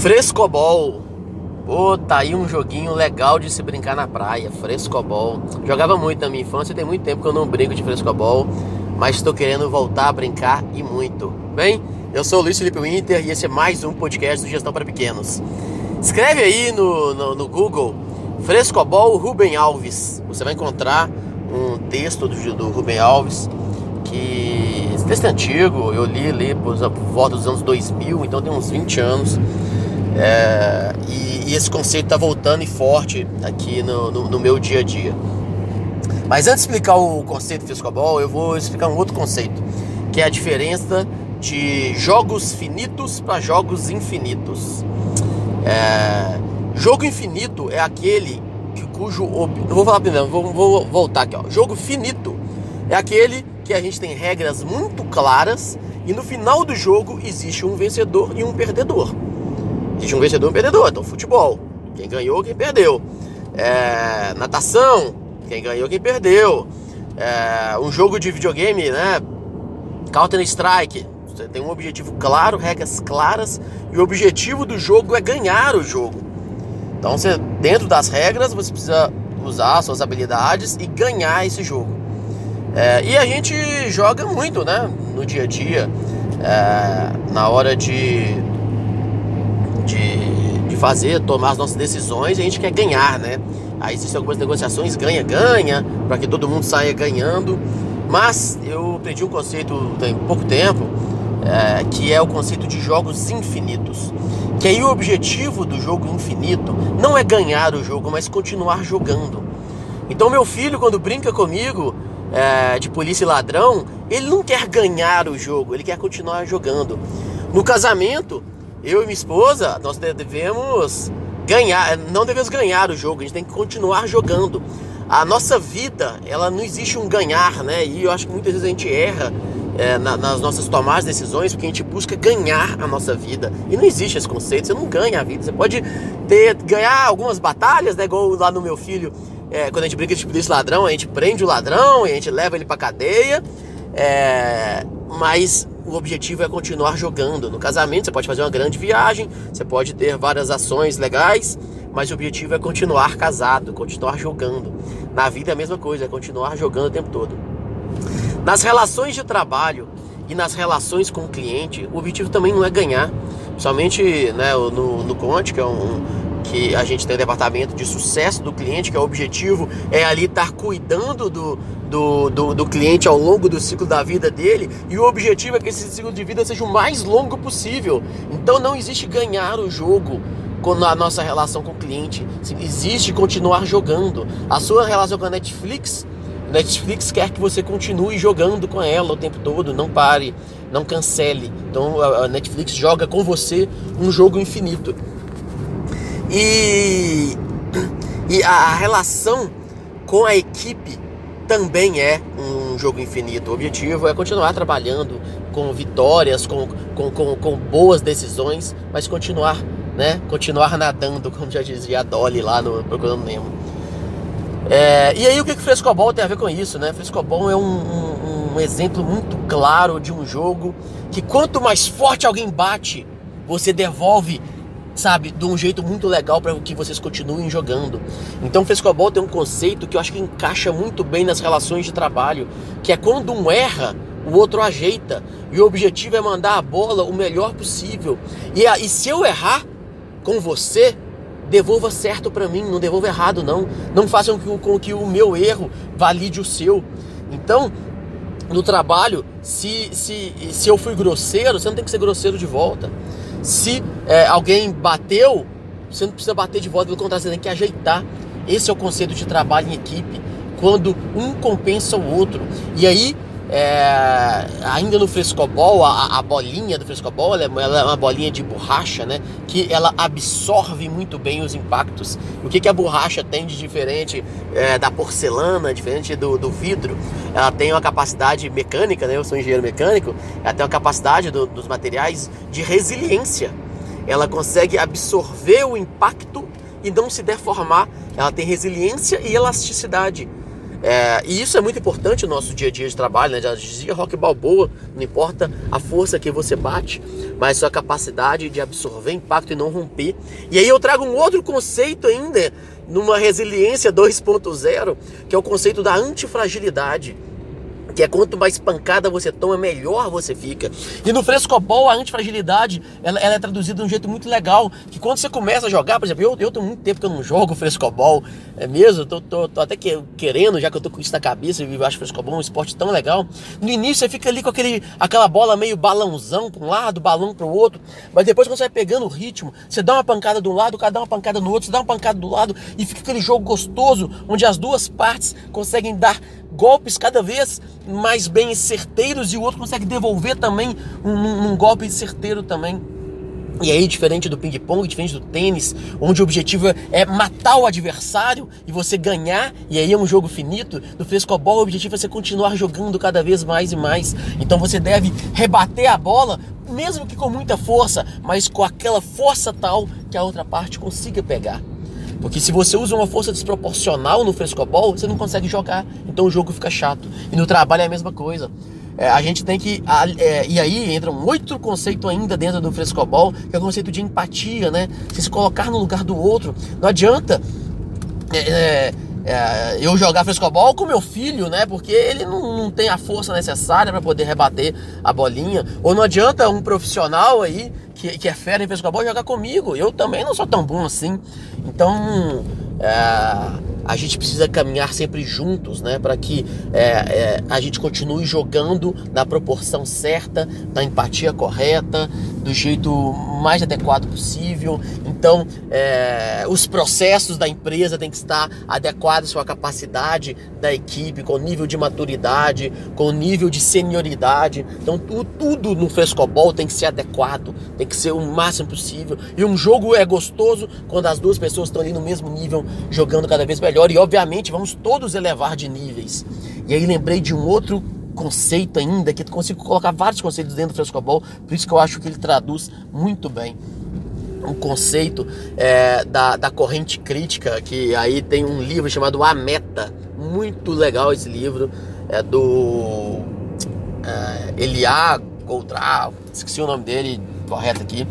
Frescobol. Pô, tá aí um joguinho legal de se brincar na praia, frescobol. Jogava muito na minha infância, tem muito tempo que eu não brinco de frescobol, mas estou querendo voltar a brincar e muito. Bem, eu sou o Luiz Felipe Winter e esse é mais um podcast do Gestão para Pequenos. Escreve aí no, no, no Google Frescobol Rubem Alves. Você vai encontrar um texto do, do Rubem Alves que esse texto é antigo, eu li ali por volta dos anos 2000, então tem uns 20 anos. É, e, e, esse conceito está voltando e forte aqui no, no, no, meu dia a dia. Mas antes de explicar o conceito de frescobol, eu vou explicar um outro conceito, que é a diferença de jogos finitos para jogos infinitos. É, jogo infinito é aquele que, cujo. Eu vou falar primeiro, vou, vou voltar aqui. Ó. Jogo finito é aquele que a gente tem regras muito claras e no final do jogo existe um vencedor e um perdedor. Existe um vencedor e um perdedor. Então, futebol, quem ganhou, quem perdeu. É, natação, quem ganhou, quem perdeu. É, um jogo de videogame, né? Counter Strike. Você tem um objetivo claro, regras claras, e o objetivo do jogo é ganhar o jogo. Então, você, dentro das regras, você precisa usar suas habilidades e ganhar esse jogo. É, e a gente joga muito, né? No dia a dia, é, na hora de de, de fazer, tomar as nossas decisões, a gente quer ganhar, né? Aí existem algumas negociações, ganha, ganha, para que todo mundo saia ganhando. Mas eu aprendi um conceito tem pouco tempo, é, que é o conceito de jogos infinitos. Que aí o objetivo do jogo infinito não é ganhar o jogo, mas continuar jogando. Então meu filho, quando brinca comigo é, de polícia e ladrão, ele não quer ganhar o jogo, ele quer continuar jogando. No casamento, eu e minha esposa, nós devemos ganhar, não devemos ganhar o jogo, a gente tem que continuar jogando. A nossa vida, ela não existe um ganhar, né? E eu acho que muitas vezes a gente erra é, na, nas nossas tomadas de decisões porque a gente busca ganhar a nossa vida. E não existe esse conceito, você não ganha a vida. Você pode ter, ganhar algumas batalhas, né? Igual lá no meu filho, é, quando a gente brinca de polícia ladrão, a gente prende o ladrão e a gente leva ele pra cadeia. É, mas o objetivo é continuar jogando. No casamento, você pode fazer uma grande viagem, você pode ter várias ações legais, mas o objetivo é continuar casado, continuar jogando. Na vida é a mesma coisa, é continuar jogando o tempo todo. Nas relações de trabalho e nas relações com o cliente, o objetivo também não é ganhar. Somente né, no, no Conte, que é um, que a gente tem o departamento de sucesso do cliente, que é o objetivo é ali estar cuidando do, do, do, do, cliente ao longo do ciclo da vida dele, e o objetivo é que esse ciclo de vida seja o mais longo possível. Então não existe ganhar o jogo com a nossa relação com o cliente, existe continuar jogando. A sua relação com a Netflix, Netflix quer que você continue jogando com ela o tempo todo, não pare, não cancele. Então a Netflix joga com você um jogo infinito. E, e a relação com a equipe também é um jogo infinito. O objetivo é continuar trabalhando com vitórias, com, com, com, com boas decisões, mas continuar, né? Continuar nadando, como já dizia a Dolly lá no Procurando Nemo. É, e aí o que, que Frescobol tem a ver com isso, né? Frescobol é um, um, um exemplo muito claro de um jogo que quanto mais forte alguém bate, você devolve sabe, de um jeito muito legal para que vocês continuem jogando. Então, frescobol tem um conceito que eu acho que encaixa muito bem nas relações de trabalho, que é quando um erra, o outro ajeita. E o objetivo é mandar a bola o melhor possível. E, e se eu errar com você, devolva certo para mim, não devolva errado não. Não façam com, com que o meu erro valide o seu. Então, no trabalho, se, se, se eu fui grosseiro, você não tem que ser grosseiro de volta. Se é, alguém bateu, você não precisa bater de volta, pelo contrário, você tem que ajeitar. Esse é o conceito de trabalho em equipe, quando um compensa o outro. E aí, é, ainda no frescobol, a, a, bolinha do frescobol é, ela é uma bolinha de borracha, né? Que ela absorve muito bem os impactos. O que, que a borracha tem de diferente é, da porcelana, diferente do, do, vidro? Ela tem uma capacidade mecânica, né? Eu sou engenheiro mecânico, ela tem uma capacidade do, dos materiais de resiliência. Ela consegue absorver o impacto e não se deformar. Ela tem resiliência e elasticidade. É, e isso é muito importante no nosso dia a dia de trabalho, né? Já dizia Rock Balboa, não importa a força que você bate, mas sua capacidade de absorver impacto e não romper. E aí eu trago um outro conceito ainda, numa resiliência 2.0, que é o conceito da antifragilidade que é quanto mais pancada você toma, melhor você fica. E no frescobol, a antifragilidade, ela, ela, é traduzida de um jeito muito legal, que quando você começa a jogar, por exemplo, eu, eu tenho muito tempo que eu não jogo frescobol, é mesmo, tô, tô, tô até que, querendo, já que eu tô com isso na cabeça, eu acho frescobol um esporte tão legal. No início você fica ali com aquele, aquela bola meio balãozão para um lado, balão para o outro, mas depois quando você vai pegando o ritmo, você dá uma pancada de um lado, o cara dá uma pancada no outro, você dá uma pancada do lado, e fica aquele jogo gostoso, onde as duas partes conseguem dar golpes cada vez mais bem certeiros e o outro consegue devolver também um, um, golpe certeiro também. E aí, diferente do ping-pong, diferente do tênis, onde o objetivo é matar o adversário e você ganhar, e aí é um jogo finito, no frescobol o objetivo é você continuar jogando cada vez mais e mais. Então você deve rebater a bola, mesmo que com muita força, mas com aquela força tal que a outra parte consiga pegar. Porque se você usa uma força desproporcional no frescobol, você não consegue jogar. Então o jogo fica chato. E no trabalho é a mesma coisa. É, a gente tem que. É, e aí entra um outro conceito ainda dentro do frescobol, que é o conceito de empatia, né? Você se colocar no lugar do outro. Não adianta. É, é, é eu jogar frescobol com meu filho, né? Porque ele não, não tem a força necessária para poder rebater a bolinha. Ou não adianta um profissional aí que, que é fera em frescobol jogar comigo. Eu também não sou tão bom assim. Então, é, a gente precisa caminhar sempre juntos, né? Para que é, é, a gente continue jogando na proporção certa, na empatia correta, do jeito mais adequado possível. Então, é, os processos da empresa têm que estar adequados com a capacidade da equipe, com o nível de maturidade, com o nível de senioridade. Então, tu, tudo no frescobol tem que ser adequado, tem que ser o máximo possível. E um jogo é gostoso quando as duas pessoas estão ali no mesmo nível, jogando cada vez melhor melhor e obviamente vamos todos elevar de níveis. E aí lembrei de um outro conceito ainda, que eu consigo colocar vários conceitos dentro do frescobol, por isso que eu acho que ele traduz muito bem um conceito é, da, da corrente crítica, que aí tem um livro chamado A Meta, muito legal esse livro, é do é, Eliá Goldra, esqueci o nome dele correto aqui,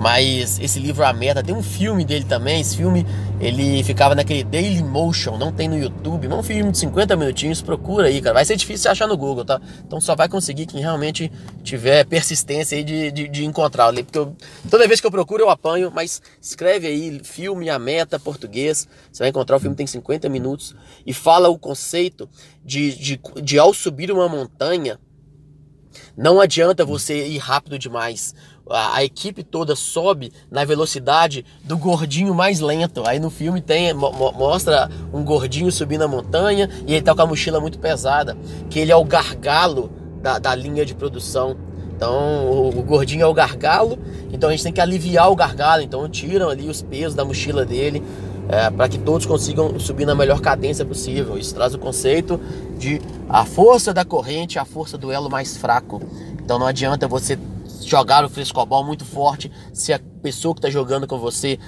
mas esse livro A Meta, tem um filme dele também, esse filme ele ficava naquele Daily Motion, não tem no YouTube, é um filme de 50 minutinhos, procura aí, cara. Vai ser difícil achar no Google, tá? Então só vai conseguir quem realmente tiver persistência aí de, de, de encontrar ali. Porque eu, toda vez que eu procuro eu apanho, mas escreve aí filme A Meta português, você vai encontrar o filme tem 50 minutos e fala o conceito de, de, de ao subir uma montanha, não adianta você ir rápido demais a, a, equipe toda sobe na velocidade do gordinho mais lento. Aí no filme tem mo, mostra um gordinho subindo a montanha e ele tá com a mochila muito pesada, que ele é o gargalo da, da linha de produção. Então o, o gordinho é o gargalo, então a gente tem que aliviar o gargalo. Então tiram ali os pesos da mochila dele. É, para que todos consigam subir na melhor cadência possível. Isso traz o conceito de a força da corrente, a força do elo mais fraco. Então não adianta você jogar o frescobol muito forte se a pessoa que está jogando com você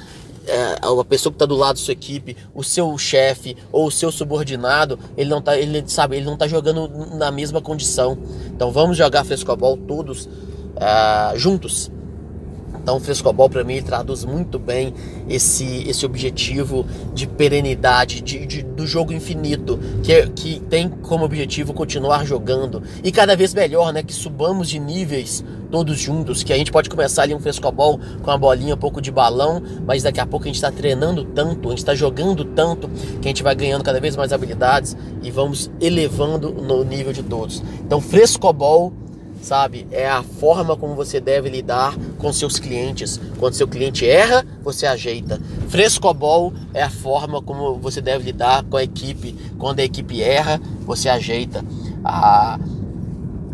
é, a pessoa que está do lado da sua equipe, o seu chefe ou o seu subordinado, ele não tá, ele sabe, ele não tá jogando na mesma condição. Então vamos jogar frescobol todos uh, juntos. Então, o frescobol para mim traduz muito bem esse, esse objetivo de perenidade, de, de, do jogo infinito, que, que tem como objetivo continuar jogando e cada vez melhor, né? Que subamos de níveis todos juntos, que a gente pode começar ali um frescobol com uma bolinha, um pouco de balão, mas daqui a pouco a gente está treinando tanto, a gente está jogando tanto, que a gente vai ganhando cada vez mais habilidades e vamos elevando no nível de todos. Então, frescobol sabe? É a forma como você deve lidar com seus clientes. Quando seu cliente erra, você ajeita. Frescobol é a forma como você deve lidar com a equipe. Quando a equipe erra, você ajeita. A,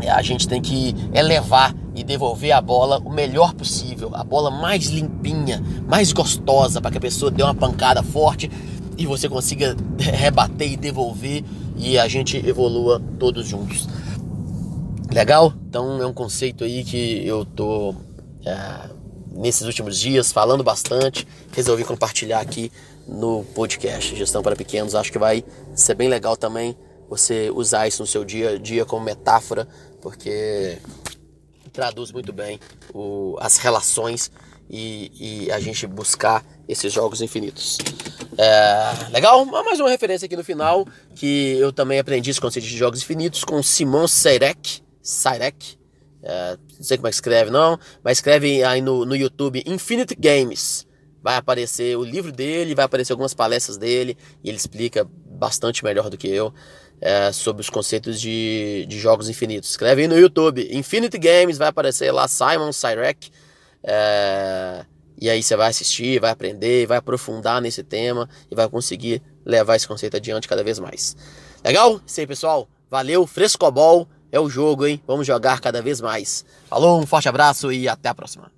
a gente tem que elevar e devolver a bola o melhor possível, a bola mais limpinha, mais gostosa, para que a pessoa dê uma pancada forte e você consiga rebater e devolver e a gente evolua todos juntos. Legal? Então é um conceito aí que eu tô é, nesses últimos dias falando bastante. Resolvi compartilhar aqui no podcast Gestão para Pequenos. Acho que vai ser bem legal também você usar isso no seu dia a dia como metáfora, porque traduz muito bem o, as relações e, e, a gente buscar esses jogos infinitos. É, legal? Mais uma referência aqui no final, que eu também aprendi esse conceito de jogos infinitos com Simon Sirek. Sirek. É, não sei como é que escreve, não, mas escreve aí no, no YouTube Infinite Games. Vai aparecer o livro dele, vai aparecer algumas palestras dele, e ele explica bastante melhor do que eu é, sobre os conceitos de, de jogos infinitos. Escreve aí no YouTube, Infinite Games, vai aparecer lá Simon Sirek. É, e aí você vai assistir, vai aprender, vai aprofundar nesse tema e vai conseguir levar esse conceito adiante cada vez mais. Legal? Isso aí, pessoal. Valeu, Frescobol é o jogo, hein? Vamos jogar cada vez mais. Falou, um forte abraço e até a próxima.